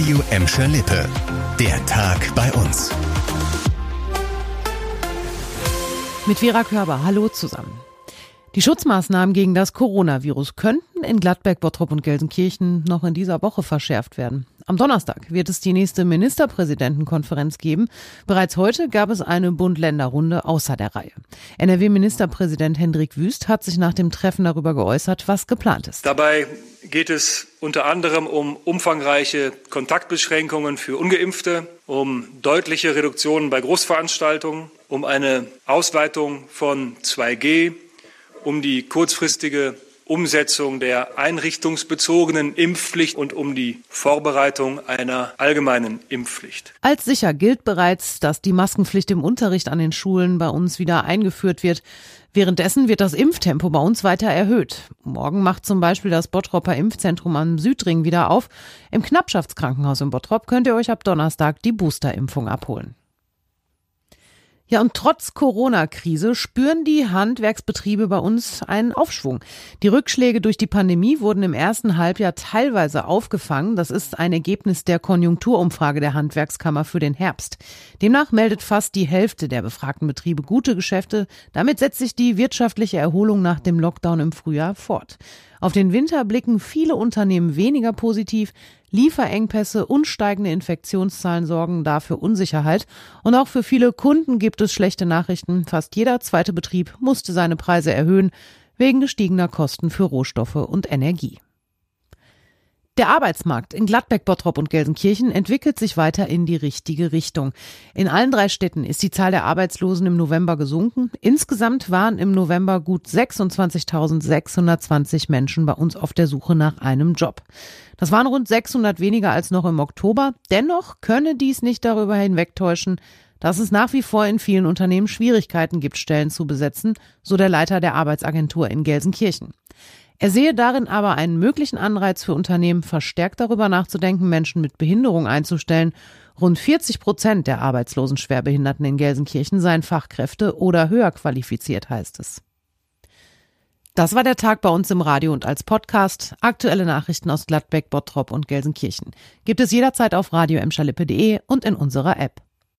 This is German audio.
Radio Emscher Lippe. Der Tag bei uns. Mit Vera Körber, hallo zusammen. Die Schutzmaßnahmen gegen das Coronavirus könnten in Gladbeck, Bottrop und Gelsenkirchen noch in dieser Woche verschärft werden. Am Donnerstag wird es die nächste Ministerpräsidentenkonferenz geben. Bereits heute gab es eine Bund-Länder-Runde außer der Reihe. NRW-Ministerpräsident Hendrik Wüst hat sich nach dem Treffen darüber geäußert, was geplant ist. Dabei geht es unter anderem um umfangreiche Kontaktbeschränkungen für ungeimpfte, um deutliche Reduktionen bei Großveranstaltungen, um eine Ausweitung von 2G um die kurzfristige Umsetzung der einrichtungsbezogenen Impfpflicht und um die Vorbereitung einer allgemeinen Impfpflicht. Als sicher gilt bereits, dass die Maskenpflicht im Unterricht an den Schulen bei uns wieder eingeführt wird. Währenddessen wird das Impftempo bei uns weiter erhöht. Morgen macht zum Beispiel das Bottropper Impfzentrum am Südring wieder auf. Im Knappschaftskrankenhaus in Bottrop könnt ihr euch ab Donnerstag die Boosterimpfung abholen. Ja, und trotz Corona-Krise spüren die Handwerksbetriebe bei uns einen Aufschwung. Die Rückschläge durch die Pandemie wurden im ersten Halbjahr teilweise aufgefangen. Das ist ein Ergebnis der Konjunkturumfrage der Handwerkskammer für den Herbst. Demnach meldet fast die Hälfte der befragten Betriebe gute Geschäfte. Damit setzt sich die wirtschaftliche Erholung nach dem Lockdown im Frühjahr fort. Auf den Winter blicken viele Unternehmen weniger positiv. Lieferengpässe und steigende Infektionszahlen sorgen dafür Unsicherheit. Und auch für viele Kunden gibt es schlechte Nachrichten. Fast jeder zweite Betrieb musste seine Preise erhöhen wegen gestiegener Kosten für Rohstoffe und Energie. Der Arbeitsmarkt in Gladbeck, Bottrop und Gelsenkirchen entwickelt sich weiter in die richtige Richtung. In allen drei Städten ist die Zahl der Arbeitslosen im November gesunken. Insgesamt waren im November gut 26.620 Menschen bei uns auf der Suche nach einem Job. Das waren rund 600 weniger als noch im Oktober. Dennoch könne dies nicht darüber hinwegtäuschen, dass es nach wie vor in vielen Unternehmen Schwierigkeiten gibt, Stellen zu besetzen, so der Leiter der Arbeitsagentur in Gelsenkirchen. Er sehe darin aber einen möglichen Anreiz für Unternehmen, verstärkt darüber nachzudenken, Menschen mit Behinderung einzustellen. Rund 40 Prozent der arbeitslosen Schwerbehinderten in Gelsenkirchen seien Fachkräfte oder höher qualifiziert, heißt es. Das war der Tag bei uns im Radio und als Podcast. Aktuelle Nachrichten aus Gladbeck, Bottrop und Gelsenkirchen gibt es jederzeit auf radio und in unserer App.